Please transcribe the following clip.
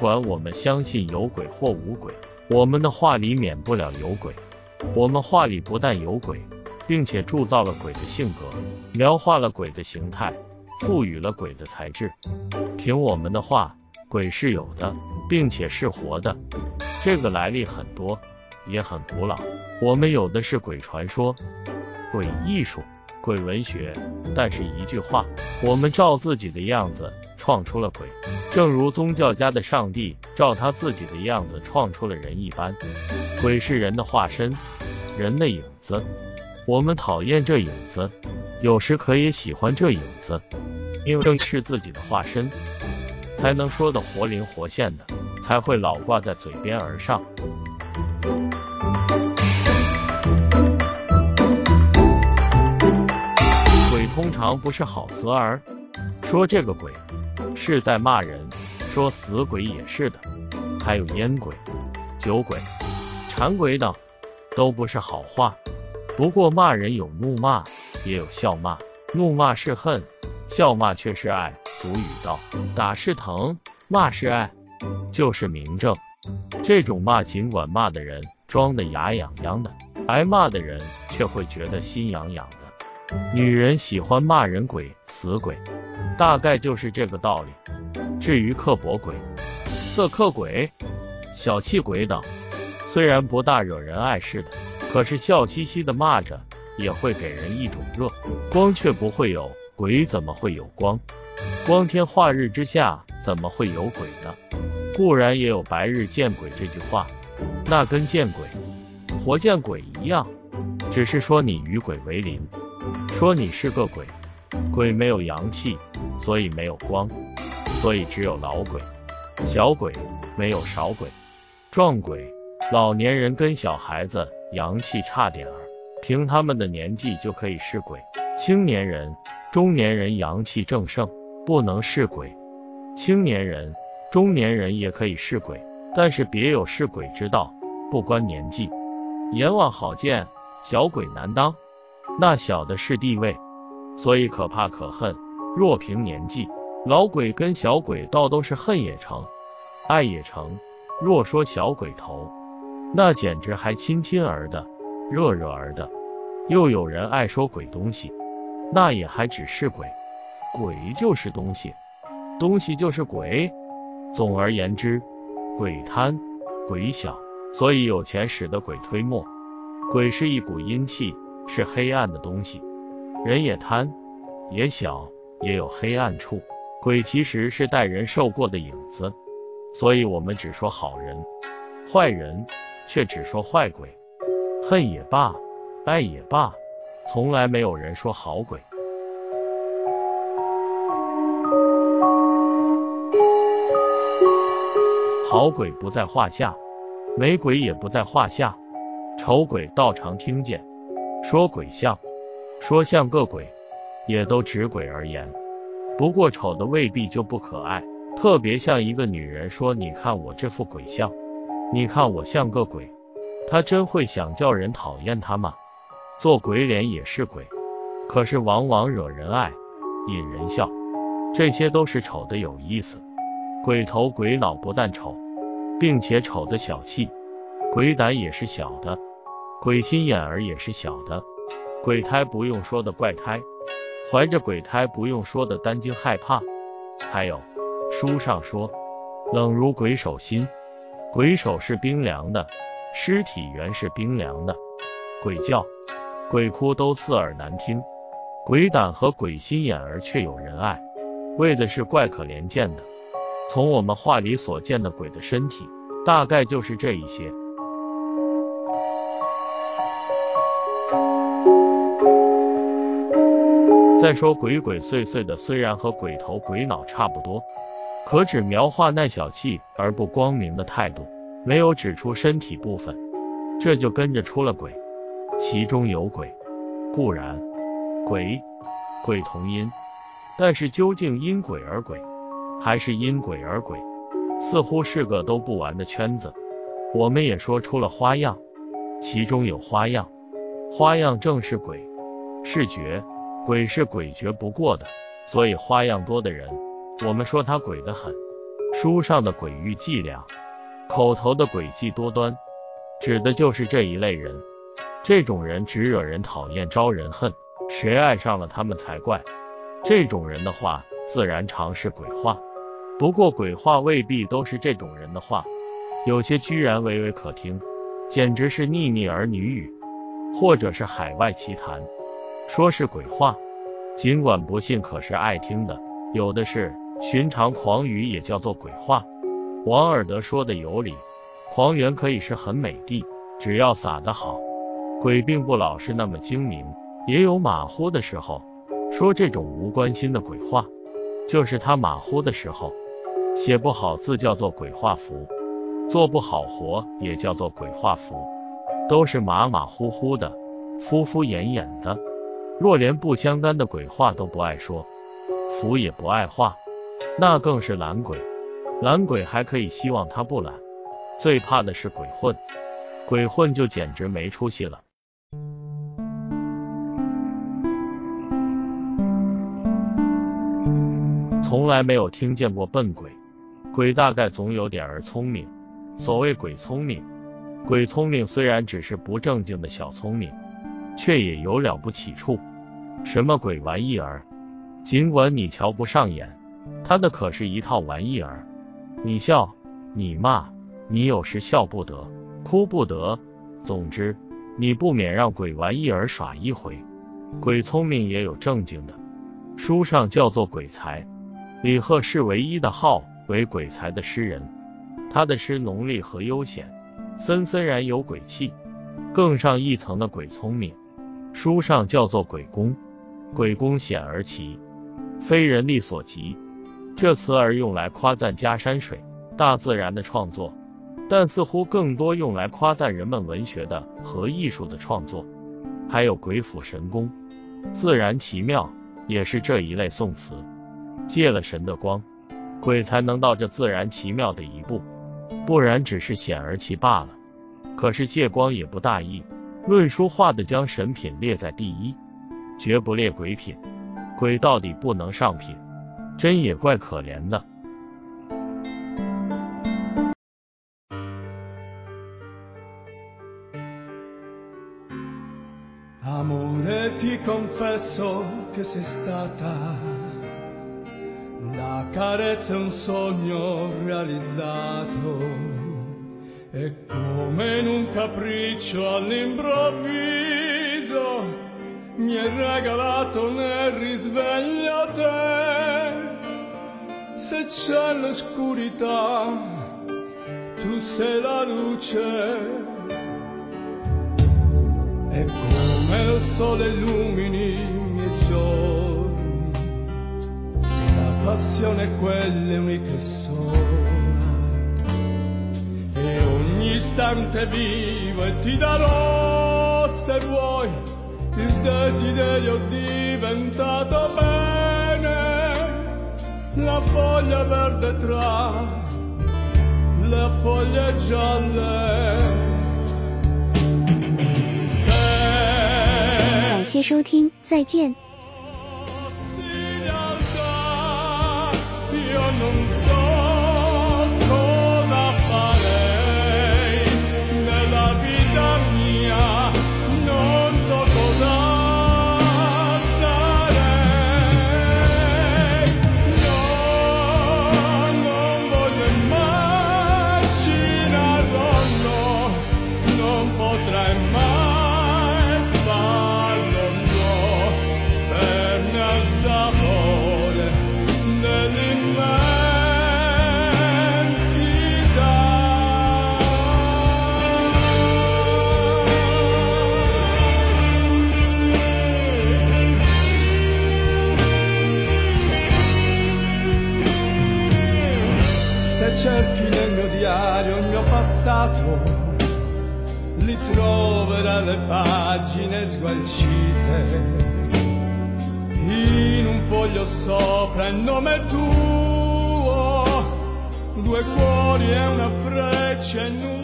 管我们相信有鬼或无鬼，我们的话里免不了有鬼。我们话里不但有鬼，并且铸造了鬼的性格，描画了鬼的形态，赋予了鬼的材质。凭我们的话，鬼是有的，并且是活的。这个来历很多，也很古老。我们有的是鬼传说、鬼艺术、鬼文学，但是一句话，我们照自己的样子创出了鬼，正如宗教家的上帝照他自己的样子创出了人一般。鬼是人的化身，人的影子。我们讨厌这影子，有时可以喜欢这影子，因为正是自己的化身，才能说得活灵活现的。才会老挂在嘴边而上。鬼通常不是好词儿，说这个鬼是在骂人，说死鬼也是的，还有烟鬼、酒鬼、馋鬼等，都不是好话。不过骂人有怒骂，也有笑骂，怒骂是恨，笑骂却是爱。俗语道：打是疼，骂是爱。就是明证，这种骂尽管骂的人装的牙痒痒的，挨骂的人却会觉得心痒痒的。女人喜欢骂人鬼、死鬼，大概就是这个道理。至于刻薄鬼、色刻鬼、小气鬼等，虽然不大惹人爱似的，可是笑嘻嘻的骂着，也会给人一种热光，却不会有鬼，怎么会有光？光天化日之下，怎么会有鬼呢？固然也有“白日见鬼”这句话，那跟见鬼、活见鬼一样，只是说你与鬼为邻，说你是个鬼。鬼没有阳气，所以没有光，所以只有老鬼、小鬼，没有少鬼、壮鬼。老年人跟小孩子阳气差点儿，凭他们的年纪就可以是鬼；青年人、中年人阳气正盛，不能是鬼。青年人。中年人也可以是鬼，但是别有是鬼之道，不关年纪。阎王好见，小鬼难当。那小的是地位，所以可怕可恨。若凭年纪，老鬼跟小鬼倒都是恨也成，爱也成。若说小鬼头，那简直还亲亲儿的，热热儿的。又有人爱说鬼东西，那也还只是鬼，鬼就是东西，东西就是鬼。总而言之，鬼贪，鬼小，所以有钱使得鬼推磨。鬼是一股阴气，是黑暗的东西。人也贪，也小，也有黑暗处。鬼其实是带人受过的影子，所以我们只说好人，坏人却只说坏鬼。恨也罢，爱也罢，从来没有人说好鬼。好鬼不在话下，美鬼也不在话下。丑鬼倒常听见，说鬼像，说像个鬼，也都指鬼而言。不过丑的未必就不可爱，特别像一个女人说：“你看我这副鬼相，你看我像个鬼。”她真会想叫人讨厌她吗？做鬼脸也是鬼，可是往往惹人爱，引人笑，这些都是丑的有意思。鬼头鬼脑不但丑，并且丑的小气；鬼胆也是小的，鬼心眼儿也是小的。鬼胎不用说的怪胎，怀着鬼胎不用说的担惊害怕。还有书上说，冷如鬼手心，鬼手是冰凉的，尸体原是冰凉的。鬼叫、鬼哭都刺耳难听，鬼胆和鬼心眼儿却有人爱，为的是怪可怜见的。从我们画里所见的鬼的身体，大概就是这一些。再说鬼鬼祟祟的，虽然和鬼头鬼脑差不多，可只描画那小气而不光明的态度，没有指出身体部分，这就跟着出了鬼。其中有鬼，固然鬼鬼同音，但是究竟因鬼而鬼？还是因鬼而鬼，似乎是个都不完的圈子。我们也说出了花样，其中有花样，花样正是鬼，视觉，鬼是诡谲不过的，所以花样多的人，我们说他鬼得很。书上的鬼域伎俩，口头的诡计多端，指的就是这一类人。这种人只惹人讨厌，招人恨，谁爱上了他们才怪。这种人的话，自然常是鬼话。不过鬼话未必都是这种人的话，有些居然娓娓可听，简直是腻腻儿女语，或者是海外奇谈，说是鬼话，尽管不信，可是爱听的有的是。寻常狂语也叫做鬼话。王尔德说的有理，狂言可以是很美的，只要撒得好。鬼并不老是那么精明，也有马虎的时候。说这种无关心的鬼话，就是他马虎的时候。写不好字叫做鬼画符，做不好活也叫做鬼画符，都是马马虎虎的，敷敷衍衍的。若连不相干的鬼话都不爱说，符也不爱画。那更是懒鬼，懒鬼还可以希望他不懒，最怕的是鬼混，鬼混就简直没出息了。从来没有听见过笨鬼，鬼大概总有点儿聪明。所谓鬼聪明，鬼聪明虽然只是不正经的小聪明，却也有了不起处。什么鬼玩意儿，尽管你瞧不上眼。他的可是一套玩意儿，你笑，你骂，你有时笑不得，哭不得，总之，你不免让鬼玩意儿耍一回。鬼聪明也有正经的，书上叫做鬼才。李贺是唯一的号为鬼才的诗人，他的诗浓丽和悠闲，森森然有鬼气。更上一层的鬼聪明，书上叫做鬼工。鬼功显而奇，非人力所及。这词儿用来夸赞家山水、大自然的创作，但似乎更多用来夸赞人们文学的和艺术的创作。还有鬼斧神工、自然奇妙，也是这一类宋词。借了神的光，鬼才能到这自然奇妙的一步，不然只是显而奇罢了。可是借光也不大意，论书画的将神品列在第一，绝不列鬼品。鬼到底不能上品。真也怪可怜的。Amore ti confesso che sei stata la carezza un sogno realizzato e come in un capriccio all'improvviso mi hai regalato nel risveglio te se c'è l'oscurità, tu sei la luce. E come il sole illumini i miei giorni, se la passione è quelle uniche sola. E ogni istante vivo e ti darò, se vuoi, il desiderio diventato bene la foglia verde tra le foglie gialle. 感谢收听，再见。 Passato li troverai le pagine sgualcite in un foglio sopra il nome tuo due cuori e una freccia in un